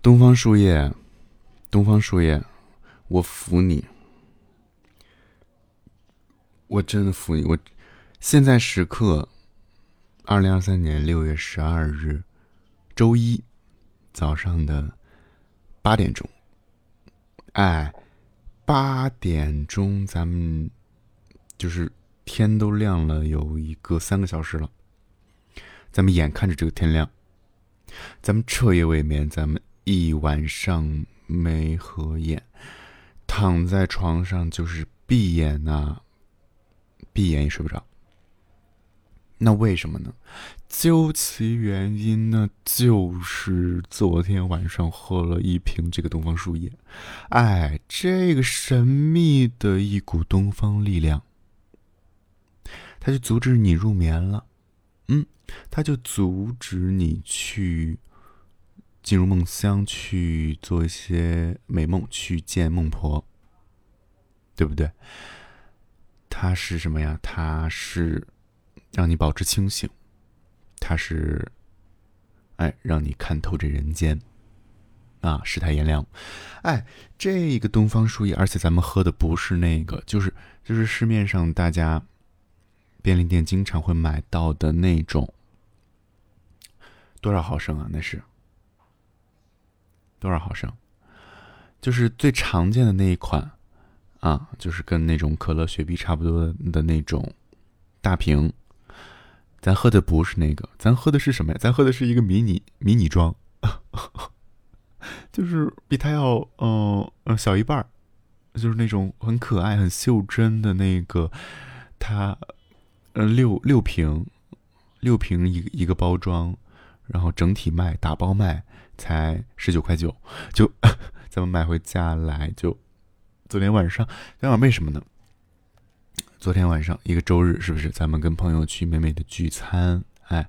东方树叶，东方树叶，我服你，我真的服你。我现在时刻，二零二三年六月十二日，周一早上的八点钟。哎，八点钟，咱们就是天都亮了，有一个三个小时了。咱们眼看着这个天亮，咱们彻夜未眠，咱们。一晚上没合眼，躺在床上就是闭眼呐，闭眼也睡不着。那为什么呢？究其原因呢，就是昨天晚上喝了一瓶这个东方树叶。哎，这个神秘的一股东方力量，它就阻止你入眠了。嗯，它就阻止你去。进入梦乡去做一些美梦，去见孟婆，对不对？它是什么呀？它是让你保持清醒，它是哎让你看透这人间啊，世态炎凉。哎，这个东方树叶，而且咱们喝的不是那个，就是就是市面上大家便利店经常会买到的那种，多少毫升啊？那是。多少毫升？就是最常见的那一款，啊，就是跟那种可乐、雪碧差不多的那种大瓶。咱喝的不是那个，咱喝的是什么呀？咱喝的是一个迷你迷你装，就是比它要嗯嗯小一半儿就是那种很可爱、很袖珍的那个。它嗯六六瓶，六瓶一一个包装，然后整体卖打包卖。才十九块九，就 咱们买回家来就，昨天晚上，昨天晚上为什么呢？昨天晚上一个周日，是不是咱们跟朋友去美美的聚餐？哎，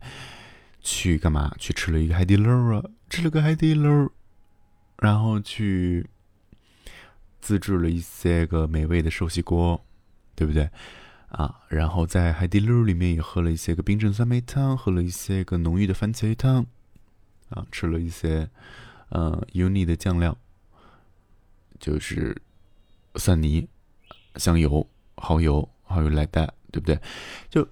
去干嘛？去吃了一个海底捞啊，吃了个海底捞，然后去自制了一些个美味的寿喜锅，对不对？啊，然后在海底捞里面也喝了一些个冰镇酸梅汤，喝了一些个浓郁的番茄汤。啊，吃了一些，呃，uni 的酱料，就是蒜泥、香油、蚝油，还有来带，对不对？就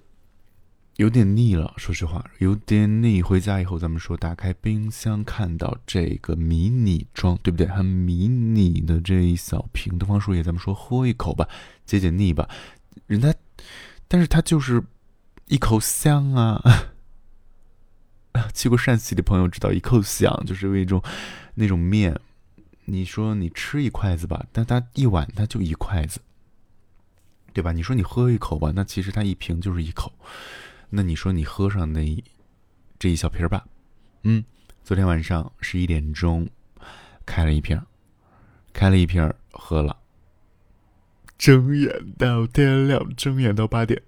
有点腻了，说实话，有点腻。回家以后，咱们说打开冰箱，看到这个迷你装，对不对？很迷你的这一小瓶东方树叶，咱们说喝一口吧，解解腻吧。人家，但是它就是一口香啊。去过陕西的朋友知道，一口香就是为一种那种面。你说你吃一筷子吧，但它一碗它就一筷子，对吧？你说你喝一口吧，那其实它一瓶就是一口。那你说你喝上那这一小瓶吧，嗯，昨天晚上十一点钟开了一瓶，开了一瓶喝了，睁眼到天亮，睁眼到八点。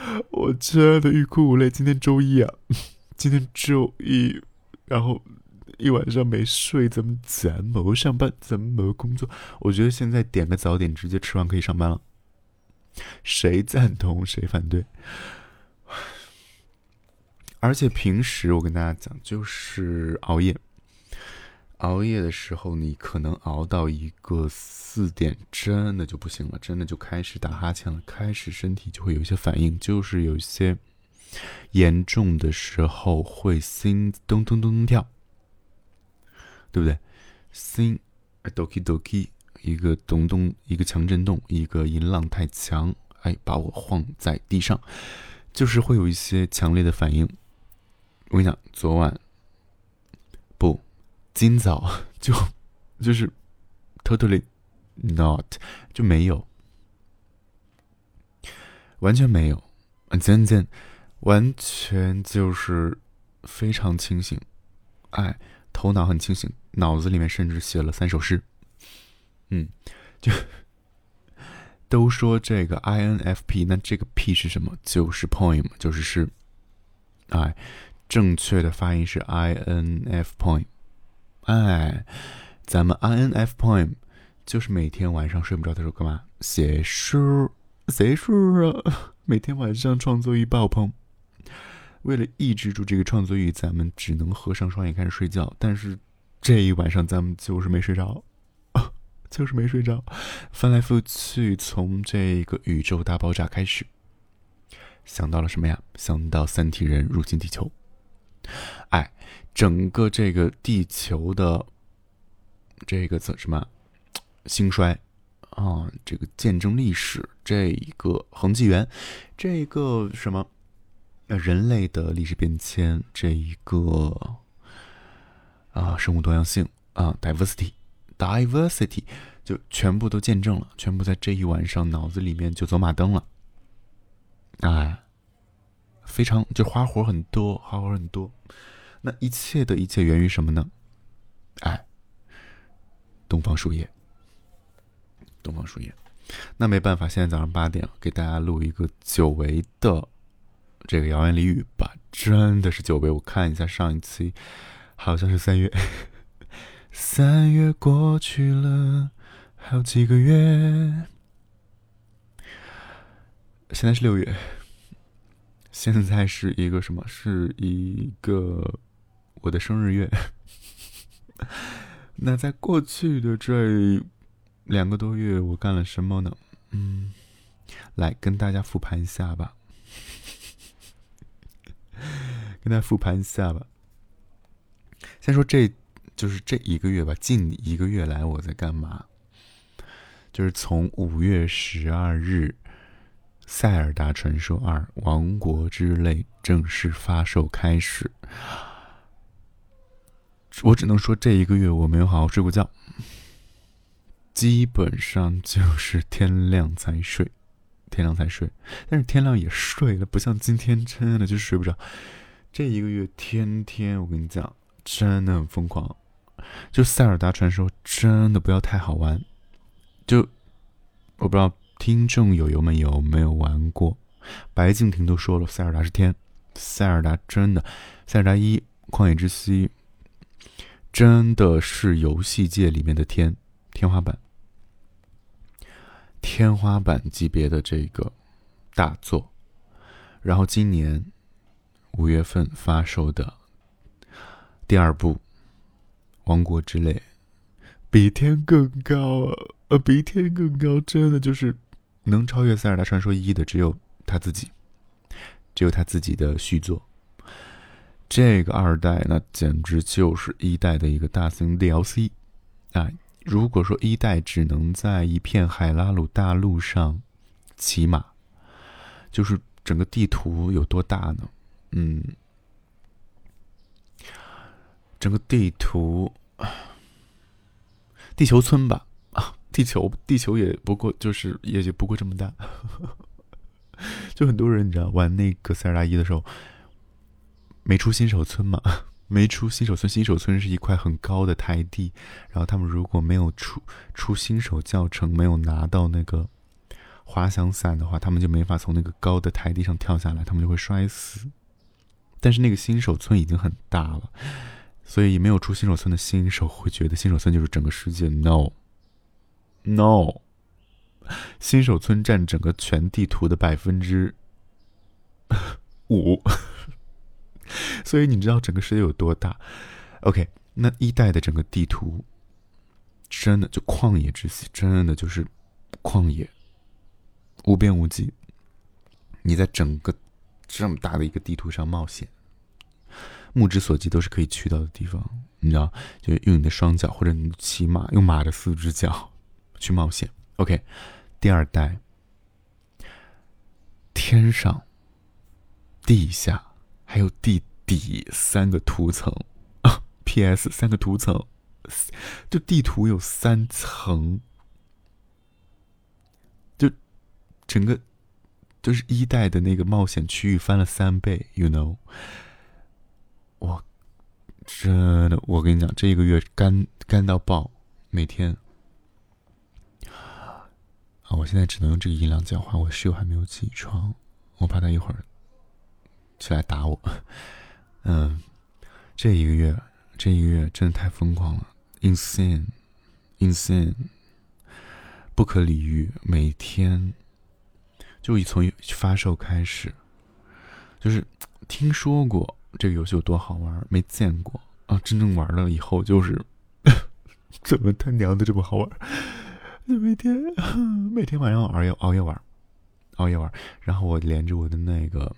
我真的欲哭无泪。今天周一啊，今天周一，然后一晚上没睡，怎么怎么上班，怎么工作？我觉得现在点个早点，直接吃完可以上班了。谁赞同谁反对？而且平时我跟大家讲，就是熬夜。熬夜的时候，你可能熬到一个四点，真的就不行了，真的就开始打哈欠了，开始身体就会有一些反应，就是有一些严重的时候会心咚咚咚咚跳，对不对？心 doki doki，一个咚咚，一个强震动，一个音浪太强，哎，把我晃在地上，就是会有一些强烈的反应。我跟你讲，昨晚。今早 就就是 totally not 就没有，完全没有，真真完全就是非常清醒，哎，头脑很清醒，脑子里面甚至写了三首诗，嗯，就都说这个 INFP，那这个 P 是什么？就是 poem，就是诗，哎，正确的发音是 INF poem。哎，咱们 I N F poem 就是每天晚上睡不着的时候干嘛？写诗，写诗啊！每天晚上创作欲爆棚。为了抑制住这个创作欲，咱们只能合上双眼开始睡觉。但是这一晚上咱们就是没睡着，就是没睡着，翻来覆去，从这个宇宙大爆炸开始，想到了什么呀？想到三体人入侵地球。哎，整个这个地球的这个怎什么兴衰啊？这个见证历史，这一个恒纪元，这个什么？人类的历史变迁，这一个啊，生物多样性啊，diversity，diversity，就全部都见证了，全部在这一晚上脑子里面就走马灯了，哎，非常就花活很多，花活很多。那一切的一切源于什么呢？哎，东方树叶，东方树叶。那没办法，现在早上八点给大家录一个久违的。这个谣言俚语吧，真的是久违。我看一下上一期，好像是三月。三月过去了好几个月，现在是六月，现在是一个什么？是一个我的生日月。那在过去的这两个多月，我干了什么呢？嗯，来跟大家复盘一下吧。跟大家复盘一下吧。先说这就是这一个月吧，近一个月来我在干嘛？就是从五月十二日《塞尔达传说二：王国之泪》正式发售开始，我只能说这一个月我没有好好睡过觉，基本上就是天亮才睡，天亮才睡，但是天亮也睡了，不像今天真的就是睡不着。这一个月天天，我跟你讲，真的很疯狂。就《塞尔达传说》真的不要太好玩。就我不知道听众友友们有没有玩过。白敬亭都说了，《塞尔达》是天，《塞尔达》真的，《塞尔达一：旷野之息》真的是游戏界里面的天天花板，天花板级别的这个大作。然后今年。五月份发售的第二部《王国之泪》，比天更高啊！呃，比天更高，真的就是能超越《塞尔达传说一》的，只有他自己，只有他自己的续作。这个二代那简直就是一代的一个大型 DLC 啊！如果说一代只能在一片海拉鲁大陆上骑马，就是整个地图有多大呢？嗯，整个地图，地球村吧，啊，地球，地球也不过就是也就不过这么大，就很多人你知道玩那个塞尔达一的时候，没出新手村嘛，没出新手村，新手村是一块很高的台地，然后他们如果没有出出新手教程，没有拿到那个滑翔伞的话，他们就没法从那个高的台地上跳下来，他们就会摔死。但是那个新手村已经很大了，所以没有出新手村的新手会觉得新手村就是整个世界。No，No，新手村占整个全地图的百分之五，所以你知道整个世界有多大？OK，那一代的整个地图真的就旷野之息，真的就是旷野，无边无际。你在整个。这么大的一个地图上冒险，目之所及都是可以去到的地方，你知道？就用你的双脚，或者你骑马，用马的四只脚去冒险。OK，第二代，天上、地下还有地底三个图层，PS 三个图层，就地图有三层，就整个。就是一代的那个冒险区域翻了三倍，you know？我真的，我跟你讲，这个月干干到爆，每天啊！我现在只能用这个音量讲话，我室友还没有起床，我怕他一会儿起来打我。嗯，这一个月，这一个月真的太疯狂了，insane，insane，不可理喻，每天。就从发售开始，就是听说过这个游戏有多好玩，没见过啊！真正玩了以后，就是 怎么他娘的这么好玩？就每天每天晚上熬夜熬夜玩，熬夜玩。然后我连着我的那个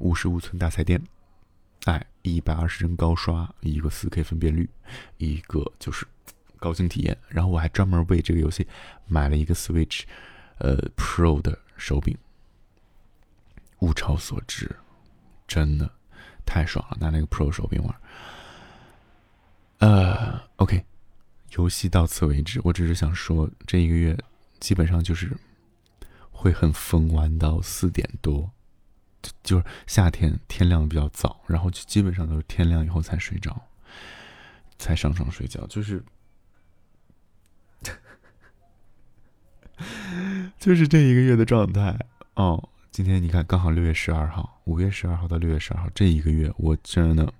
五十五寸大彩电，哎，一百二十帧高刷，一个四 K 分辨率，一个就是高清体验。然后我还专门为这个游戏买了一个 Switch，呃，Pro 的手柄。物超所值，真的太爽了！拿那个 Pro 手柄玩。呃，OK，游戏到此为止。我只是想说，这一个月基本上就是会很疯，玩到四点多，就是夏天天亮比较早，然后就基本上都是天亮以后才睡着，才上床睡觉，就是 就是这一个月的状态哦。今天你看，刚好六月十二号，五月十二号到六月十二号这一个月，我真的，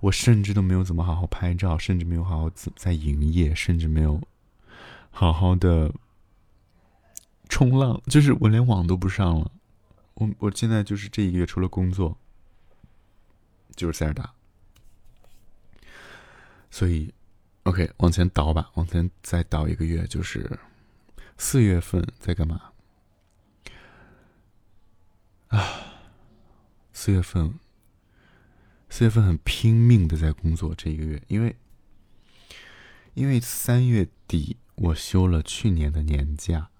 我甚至都没有怎么好好拍照，甚至没有好好在营业，甚至没有好好的冲浪，就是我连网都不上了。我我现在就是这一个月，除了工作，就是塞尔达。所以，OK，往前倒吧，往前再倒一个月，就是四月份在干嘛？啊，四月份，四月份很拼命的在工作这一个月，因为，因为三月底我休了去年的年假，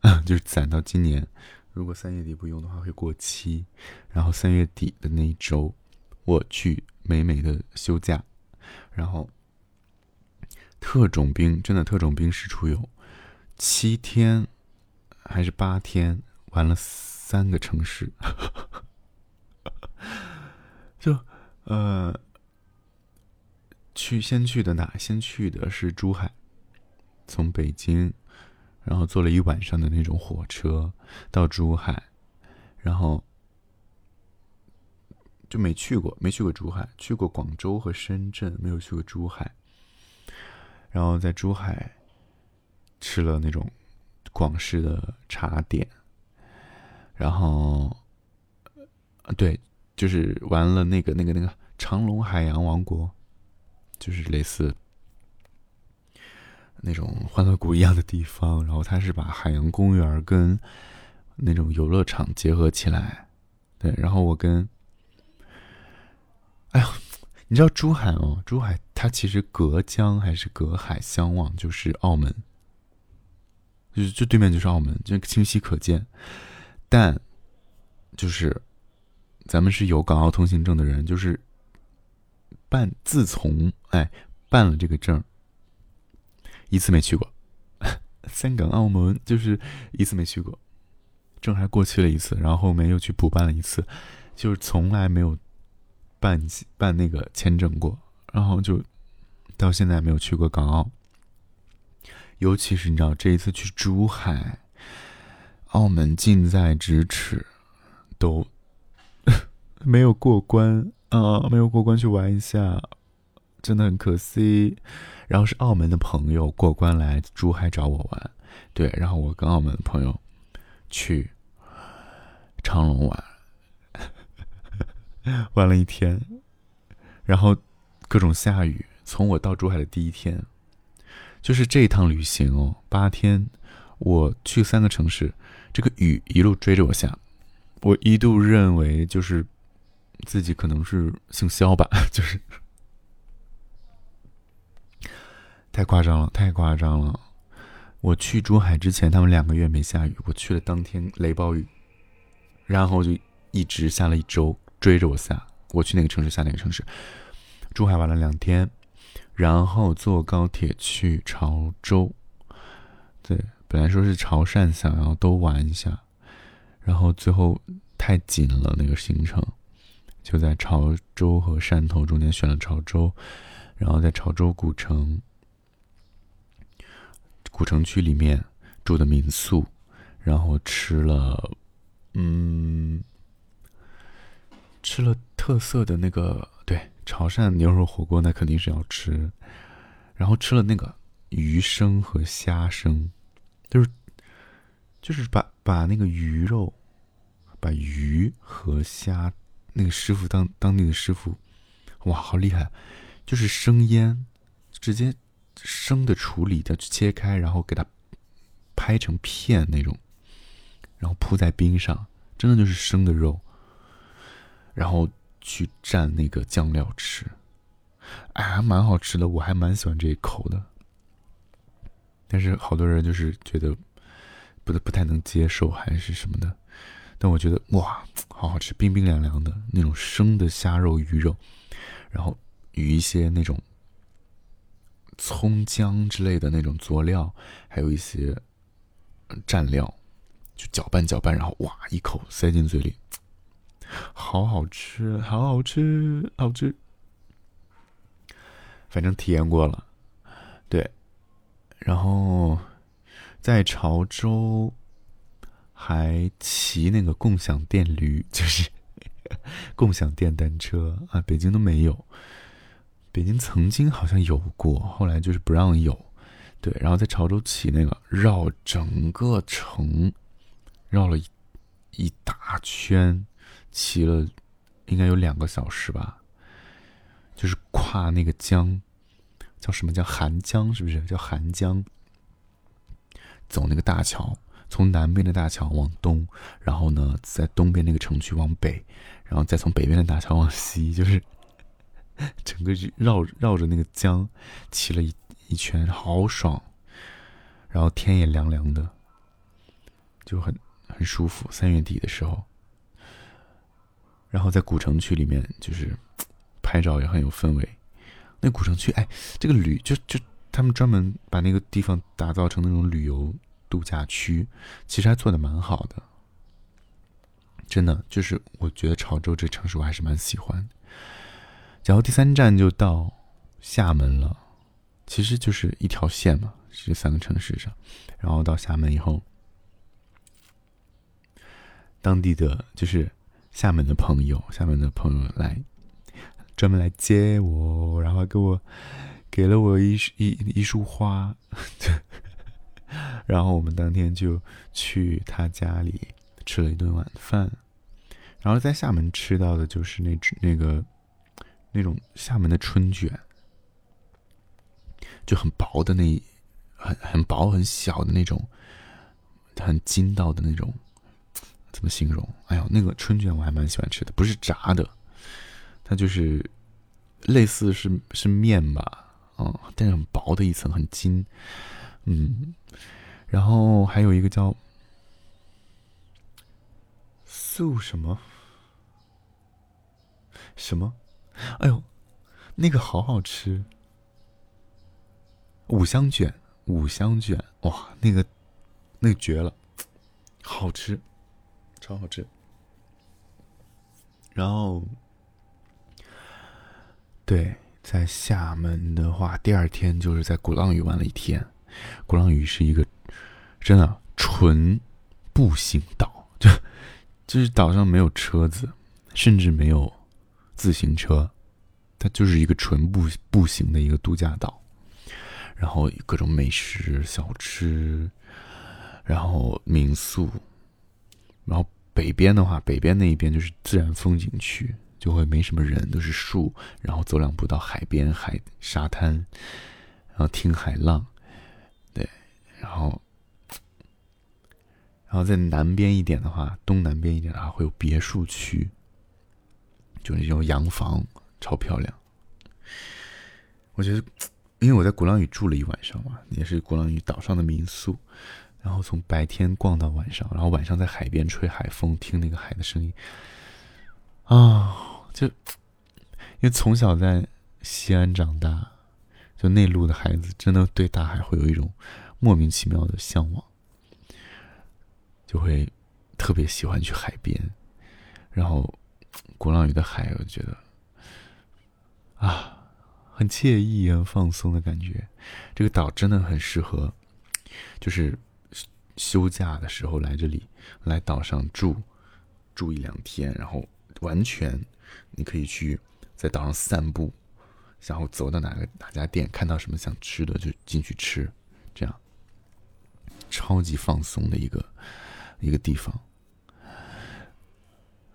啊 就是攒到今年，如果三月底不用的话会过期，然后三月底的那一周，我去美美的休假，然后，特种兵真的特种兵式出游七天还是八天，玩了。三个城市，就呃，去先去的哪？先去的是珠海，从北京，然后坐了一晚上的那种火车到珠海，然后就没去过，没去过珠海，去过广州和深圳，没有去过珠海。然后在珠海吃了那种广式的茶点。然后，对，就是玩了那个、那个、那个长隆海洋王国，就是类似那种欢乐谷一样的地方。然后它是把海洋公园跟那种游乐场结合起来。对，然后我跟，哎呀，你知道珠海哦？珠海它其实隔江还是隔海相望，就是澳门，就就对面就是澳门，就清晰可见。但，就是，咱们是有港澳通行证的人，就是办自从哎办了这个证，一次没去过，香港澳门就是一次没去过，证还过期了一次，然后后面又去补办了一次，就是从来没有办办那个签证过，然后就到现在没有去过港澳，尤其是你知道这一次去珠海。澳门近在咫尺，都 没有过关啊！没有过关去玩一下，真的很可惜。然后是澳门的朋友过关来珠海找我玩，对，然后我跟澳门的朋友去长隆玩，玩了一天，然后各种下雨。从我到珠海的第一天，就是这一趟旅行哦，八天，我去三个城市。这个雨一路追着我下，我一度认为就是自己可能是姓肖吧，就是太夸张了，太夸张了。我去珠海之前，他们两个月没下雨，我去了当天雷暴雨，然后就一直下了一周，追着我下。我去哪个城市下哪个城市，珠海玩了两天，然后坐高铁去潮州，对。本来说是潮汕想要都玩一下，然后最后太紧了那个行程，就在潮州和汕头中间选了潮州，然后在潮州古城古城区里面住的民宿，然后吃了嗯吃了特色的那个对潮汕牛肉火锅，那肯定是要吃，然后吃了那个鱼生和虾生。就是，就是把把那个鱼肉，把鱼和虾，那个师傅当当地的师傅，哇，好厉害！就是生腌，直接生的处理的切开，然后给它拍成片那种，然后铺在冰上，真的就是生的肉，然后去蘸那个酱料吃，哎，还蛮好吃的，我还蛮喜欢这一口的。但是好多人就是觉得不不太能接受，还是什么的。但我觉得哇，好好吃，冰冰凉凉的那种生的虾肉、鱼肉，然后。与一些那种葱姜之类的那种佐料，还有一些蘸料，就搅拌搅拌，然后哇，一口塞进嘴里，好好吃，好好吃，好吃。反正体验过了，对。然后在潮州还骑那个共享电驴，就是 共享电单车啊，北京都没有。北京曾经好像有过，后来就是不让有，对。然后在潮州骑那个绕整个城，绕了一一大圈，骑了应该有两个小时吧。就是跨那个江，叫什么叫韩江？是不是叫韩江？走那个大桥，从南边的大桥往东，然后呢，在东边那个城区往北，然后再从北边的大桥往西，就是。整个绕绕着那个江骑了一一圈，好爽，然后天也凉凉的，就很很舒服。三月底的时候，然后在古城区里面，就是拍照也很有氛围。那古城区，哎，这个旅就就他们专门把那个地方打造成那种旅游度假区，其实还做的蛮好的。真的，就是我觉得潮州这城市我还是蛮喜欢。然后第三站就到厦门了，其实就是一条线嘛，这三个城市上。然后到厦门以后，当地的就是厦门的朋友，厦门的朋友来专门来接我，然后给我给了我一一一束花，然后我们当天就去他家里吃了一顿晚饭。然后在厦门吃到的就是那那个。那种厦门的春卷，就很薄的那，很很薄很小的那种，很筋道的那种，怎么形容？哎呦，那个春卷我还蛮喜欢吃的，不是炸的，它就是类似是是面吧，嗯，但是很薄的一层，很筋，嗯，然后还有一个叫素什么什么。哎呦，那个好好吃！五香卷，五香卷，哇，那个，那个绝了，好吃，超好吃。然后，对，在厦门的话，第二天就是在鼓浪屿玩了一天。鼓浪屿是一个真的纯步行岛，就 就是岛上没有车子，甚至没有。自行车，它就是一个纯步步行的一个度假岛，然后各种美食小吃，然后民宿，然后北边的话，北边那一边就是自然风景区，就会没什么人，都是树，然后走两步到海边海沙滩，然后听海浪，对，然后，然后在南边一点的话，东南边一点的话，会有别墅区。就那种洋房，超漂亮。我觉得，因为我在鼓浪屿住了一晚上嘛，也是鼓浪屿岛上的民宿，然后从白天逛到晚上，然后晚上在海边吹海风，听那个海的声音，啊，就因为从小在西安长大，就内陆的孩子，真的对大海会有一种莫名其妙的向往，就会特别喜欢去海边，然后。鼓浪屿的海，我觉得啊，很惬意、很放松的感觉。这个岛真的很适合，就是休假的时候来这里，来岛上住住一两天，然后完全你可以去在岛上散步，然后走到哪个哪家店，看到什么想吃的就进去吃，这样超级放松的一个一个地方。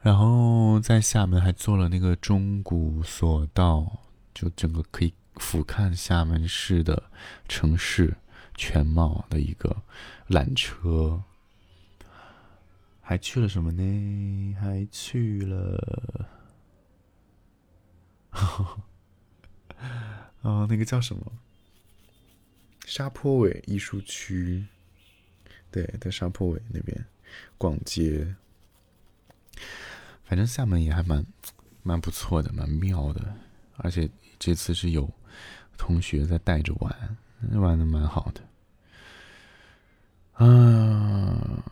然后在厦门还坐了那个钟鼓索道，就整个可以俯瞰厦门市的城市全貌的一个缆车。还去了什么呢？还去了，哦，那个叫什么？沙坡尾艺术区。对，在沙坡尾那边逛街。反正厦门也还蛮蛮不错的，蛮妙的，而且这次是有同学在带着玩，玩的蛮好的。啊，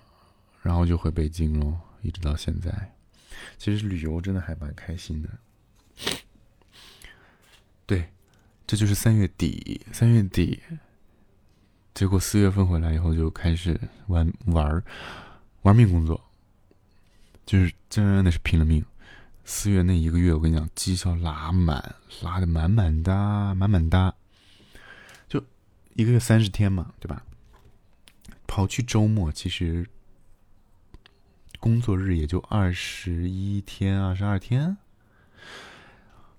然后就回北京喽，一直到现在。其实旅游真的还蛮开心的。对，这就是三月底，三月底，结果四月份回来以后就开始玩玩玩命工作。就是真的是拼了命，四月那一个月，我跟你讲，绩效拉满，拉的满满的，满满的。就一个月三十天嘛，对吧？刨去周末，其实工作日也就二十一天、二十二天。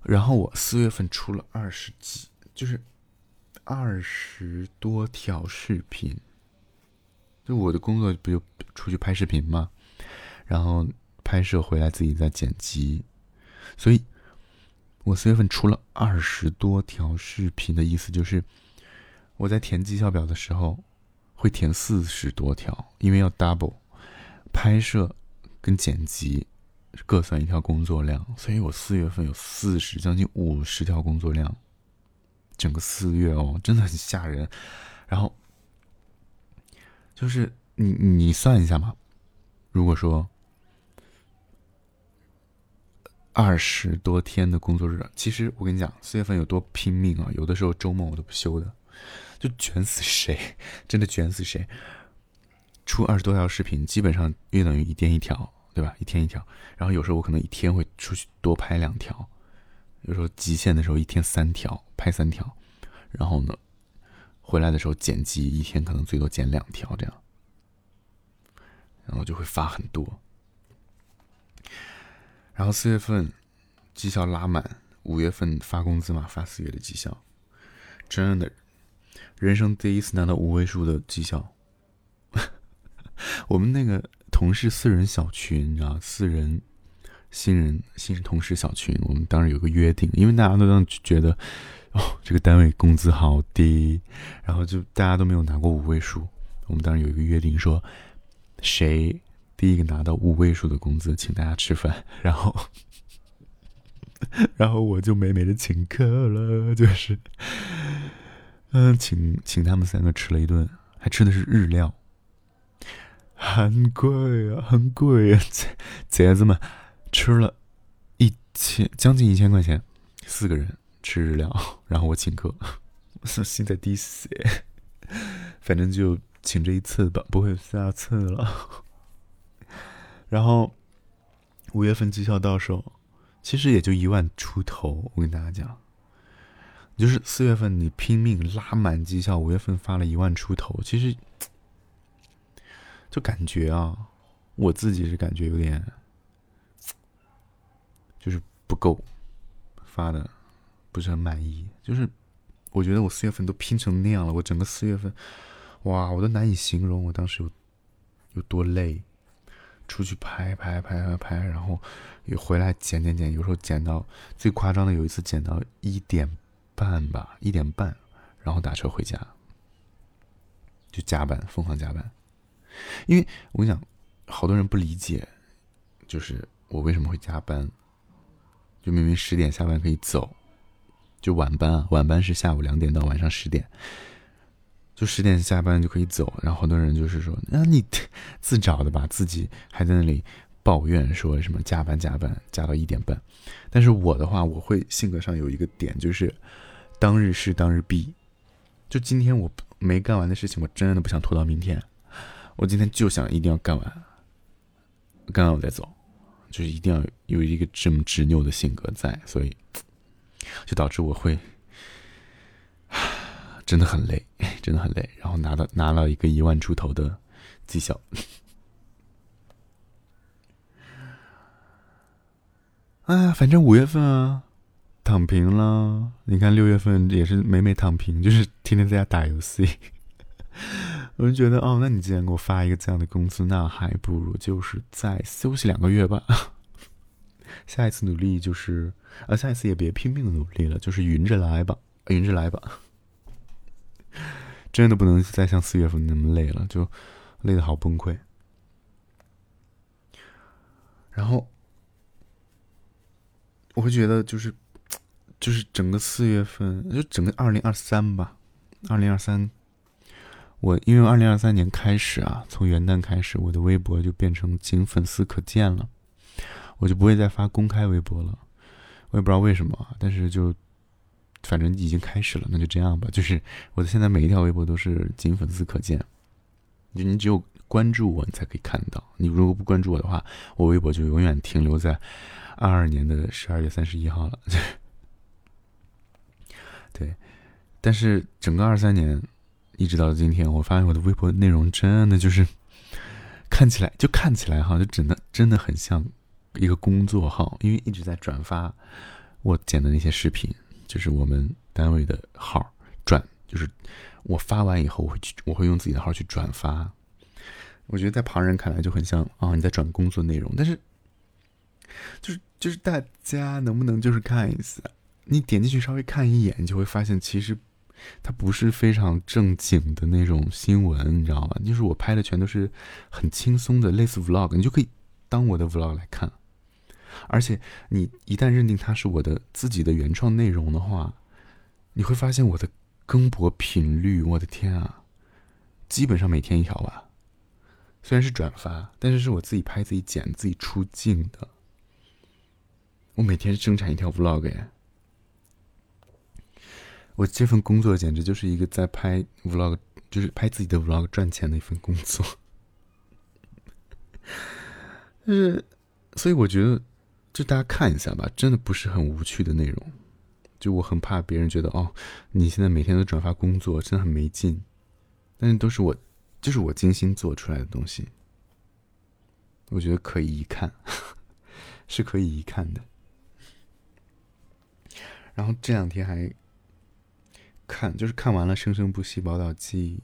然后我四月份出了二十几，就是二十多条视频。就我的工作不就出去拍视频嘛？然后拍摄回来自己再剪辑，所以我四月份出了二十多条视频的意思就是，我在填绩效表的时候会填四十多条，因为要 double 拍摄跟剪辑各算一条工作量，所以我四月份有四十将近五十条工作量，整个四月哦真的很吓人。然后就是你你算一下嘛，如果说。二十多天的工作日，其实我跟你讲，四月份有多拼命啊！有的时候周末我都不休的，就卷死谁，真的卷死谁。出二十多条视频，基本上约等于一天一条，对吧？一天一条。然后有时候我可能一天会出去多拍两条，有时候极限的时候一天三条，拍三条。然后呢，回来的时候剪辑，一天可能最多剪两条这样，然后就会发很多。然后四月份绩效拉满，五月份发工资嘛，发四月的绩效，真的，人生第一次拿到五位数的绩效。我们那个同事四人小群，你知道，四人新人新同事小群，我们当时有个约定，因为大家都当觉得哦，这个单位工资好低，然后就大家都没有拿过五位数，我们当时有一个约定说，谁。第一个拿到五位数的工资，请大家吃饭，然后，然后我就美美的请客了，就是，嗯，请请他们三个吃了一顿，还吃的是日料，很贵啊，很贵啊，姐子们吃了一千将近一千块钱，四个人吃日料，然后我请客，心在滴血，反正就请这一次吧，不会有下次了。然后五月份绩效到手，其实也就一万出头。我跟大家讲，就是四月份你拼命拉满绩效，五月份发了一万出头，其实就感觉啊，我自己是感觉有点就是不够，发的不是很满意。就是我觉得我四月份都拼成那样了，我整个四月份，哇，我都难以形容我当时有有多累。出去拍拍拍拍拍，然后又回来剪剪剪，有时候剪到最夸张的，有一次剪到一点半吧，一点半，然后打车回家，就加班，疯狂加班。因为我跟你讲，好多人不理解，就是我为什么会加班，就明明十点下班可以走，就晚班啊，晚班是下午两点到晚上十点。就十点下班就可以走，然后好多人就是说，那你 自找的吧，自己还在那里抱怨说什么加班加班加到一点半。但是我的话，我会性格上有一个点，就是当日事当日毕。就今天我没干完的事情，我真的不想拖到明天。我今天就想一定要干完，干完我再走，就是一定要有一个这么执拗的性格在，所以就导致我会。真的很累，真的很累。然后拿到拿了一个一万出头的绩效，哎呀，反正五月份啊，躺平了。你看六月份也是每每躺平，就是天天在家打游戏。我就觉得，哦，那你既然给我发一个这样的工资，那还不如就是再休息两个月吧。下一次努力就是，啊，下一次也别拼命的努力了，就是匀着来吧，匀着来吧。真的不能再像四月份那么累了，就累得好崩溃。然后我会觉得，就是，就是整个四月份，就整个二零二三吧，二零二三。我因为二零二三年开始啊，从元旦开始，我的微博就变成仅粉丝可见了，我就不会再发公开微博了。我也不知道为什么，但是就反正已经开始了，那就这样吧。就是我的现在每一条微博都是仅粉丝可见，就你只有关注我，你才可以看到。你如果不关注我的话，我微博就永远停留在二二年的十二月三十一号了。对，但是整个二三年。一直到今天，我发现我的微博内容真的就是看起来就看起来哈，就真的真的很像一个工作号，因为一直在转发我剪的那些视频，就是我们单位的号转，就是我发完以后，我会去我会用自己的号去转发。我觉得在旁人看来就很像啊，你在转工作内容，但是就是就是大家能不能就是看一下，你点进去稍微看一眼，你就会发现其实。它不是非常正经的那种新闻，你知道吗？就是我拍的全都是很轻松的，类似 vlog，你就可以当我的 vlog 来看。而且你一旦认定它是我的自己的原创内容的话，你会发现我的更博频率，我的天啊，基本上每天一条吧。虽然是转发，但是是我自己拍、自己剪、自己出镜的。我每天生产一条 vlog 耶。我这份工作简直就是一个在拍 vlog，就是拍自己的 vlog 赚钱的一份工作。就是，所以我觉得，就大家看一下吧，真的不是很无趣的内容。就我很怕别人觉得，哦，你现在每天都转发工作，真的很没劲。但是都是我，就是我精心做出来的东西。我觉得可以一看，是可以一看的。然后这两天还。看，就是看完了《生生不息》《宝岛记》，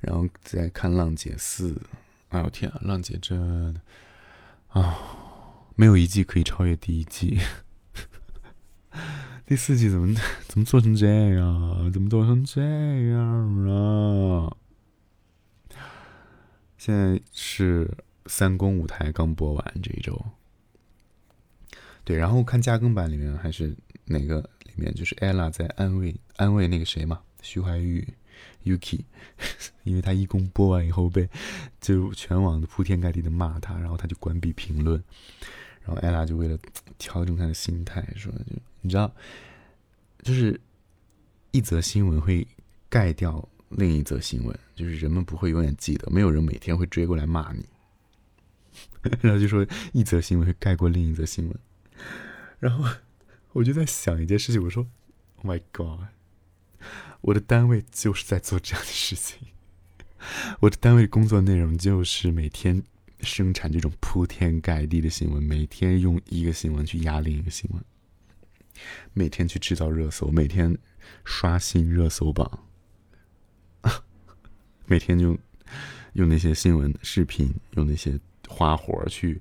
然后再看《浪姐四》。哎呦天啊，《浪姐》真啊，没有一季可以超越第一季。第四季怎么 怎么做成这样？怎么做成这样啊？现在是三公舞台刚播完这一周。对，然后看加更版里面还是哪个？里面就是 ella 在安慰安慰那个谁嘛，徐怀钰，Yuki，因为他一公播完以后被就全网铺天盖地的骂他，然后他就关闭评论，然后 ella 就为了调整他的心态，说你知道，就是一则新闻会盖掉另一则新闻，就是人们不会永远记得，没有人每天会追过来骂你，然后就说一则新闻会盖过另一则新闻，然后。我就在想一件事情，我说，Oh my God，我的单位就是在做这样的事情，我的单位工作内容就是每天生产这种铺天盖地的新闻，每天用一个新闻去压另一个新闻，每天去制造热搜，每天刷新热搜榜，每天就用那些新闻视频，用那些花活去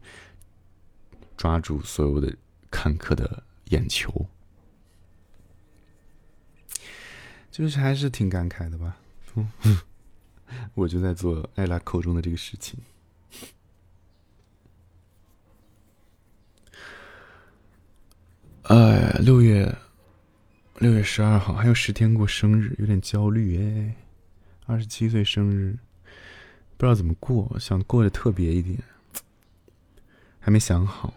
抓住所有的看客的。眼球，就是还是挺感慨的吧。我就在做艾拉口中的这个事情。哎，六月六月十二号还有十天过生日，有点焦虑哎。二十七岁生日，不知道怎么过，想过得特别一点，还没想好，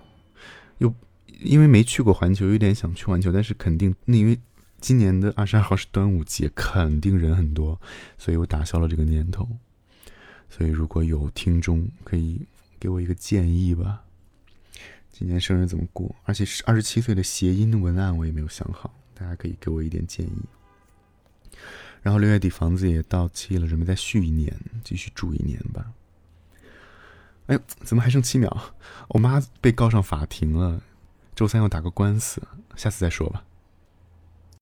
又。因为没去过环球，有点想去环球，但是肯定那因为今年的二十二号是端午节，肯定人很多，所以我打消了这个念头。所以如果有听众可以给我一个建议吧，今年生日怎么过？而且是二十七岁的谐音文案我也没有想好，大家可以给我一点建议。然后六月底房子也到期了，准备再续一年，继续住一年吧。哎，怎么还剩七秒？我妈被告上法庭了。周三要打个官司，下次再说吧。